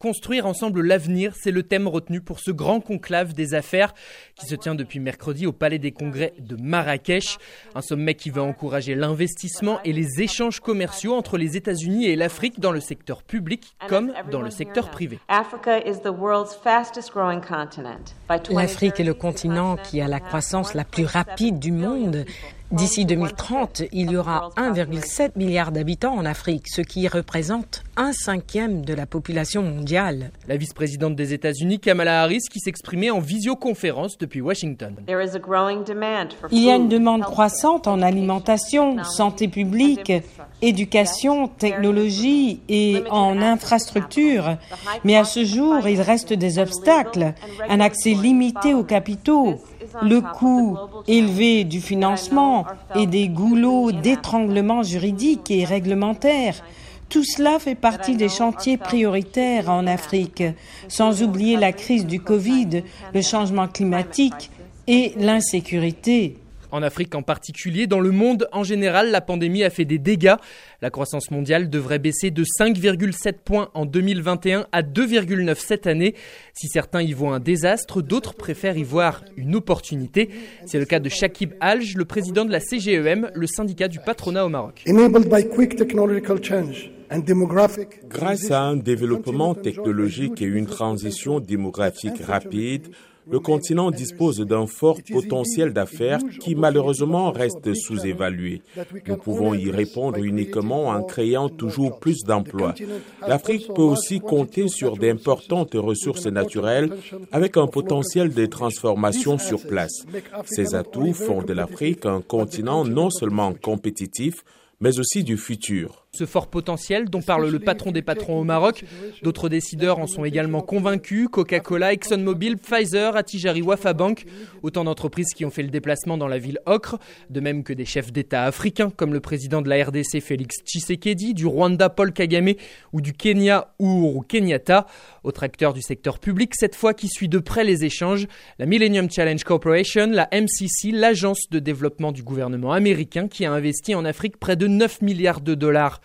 Construire ensemble l'avenir, c'est le thème retenu pour ce grand conclave des affaires qui se tient depuis mercredi au Palais des Congrès de Marrakech. Un sommet qui va encourager l'investissement et les échanges commerciaux entre les États-Unis et l'Afrique dans le secteur public comme dans le secteur privé. L'Afrique est le continent qui a la croissance la plus rapide du monde D'ici 2030, il y aura 1,7 milliard d'habitants en Afrique, ce qui représente un cinquième de la population mondiale. La vice-présidente des États-Unis, Kamala Harris, qui s'exprimait en visioconférence depuis Washington. Il y a une demande croissante en alimentation, santé publique, éducation, technologie et en infrastructure. Mais à ce jour, il reste des obstacles, un accès limité aux capitaux le coût élevé du financement et des goulots d'étranglement juridiques et réglementaires. Tout cela fait partie des chantiers prioritaires en Afrique, sans oublier la crise du Covid, le changement climatique et l'insécurité. En Afrique en particulier, dans le monde en général, la pandémie a fait des dégâts. La croissance mondiale devrait baisser de 5,7 points en 2021 à 2,9 cette année. Si certains y voient un désastre, d'autres préfèrent y voir une opportunité. C'est le cas de Shakib Alj, le président de la CGEM, le syndicat du patronat au Maroc. Grâce à un développement technologique et une transition démographique rapide, le continent dispose d'un fort potentiel d'affaires qui malheureusement reste sous-évalué. Nous pouvons y répondre uniquement en créant toujours plus d'emplois. L'Afrique peut aussi compter sur d'importantes ressources naturelles avec un potentiel de transformation sur place. Ces atouts font de l'Afrique un continent non seulement compétitif, mais aussi du futur. Ce fort potentiel dont parle le patron des patrons au Maroc, d'autres décideurs en sont également convaincus, Coca-Cola, ExxonMobil, Pfizer, Atijari Wafabank, autant d'entreprises qui ont fait le déplacement dans la ville Ocre, de même que des chefs d'État africains comme le président de la RDC Félix Tshisekedi, du Rwanda Paul Kagame ou du Kenya Uhuru Kenyatta. Autre acteur du secteur public, cette fois qui suit de près les échanges, la Millennium Challenge Corporation, la MCC, l'agence de développement du gouvernement américain qui a investi en Afrique près de 9 milliards de dollars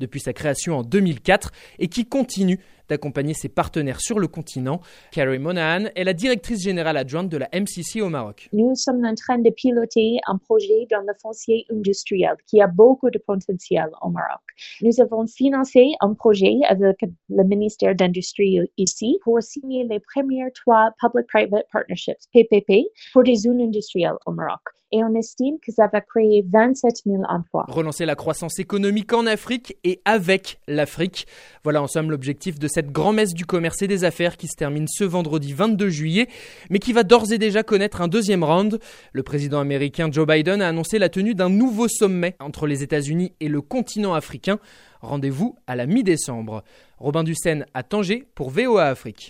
depuis sa création en 2004 et qui continue d'accompagner ses partenaires sur le continent. Carrie Monahan est la directrice générale adjointe de la MCC au Maroc. Nous sommes en train de piloter un projet dans le foncier industriel qui a beaucoup de potentiel au Maroc. Nous avons financé un projet avec le ministère d'Industrie ici pour signer les premières trois Public-Private Partnerships, PPP, pour des zones industrielles au Maroc et on estime que ça va créer 27 000 emplois. Relancer la croissance économique en Afrique et avec l'Afrique. Voilà en somme l'objectif de cette grand-messe du commerce et des affaires qui se termine ce vendredi 22 juillet, mais qui va d'ores et déjà connaître un deuxième round. Le président américain Joe Biden a annoncé la tenue d'un nouveau sommet entre les États-Unis et le continent africain. Rendez-vous à la mi-décembre. Robin Dussen à Tanger pour VOA Afrique.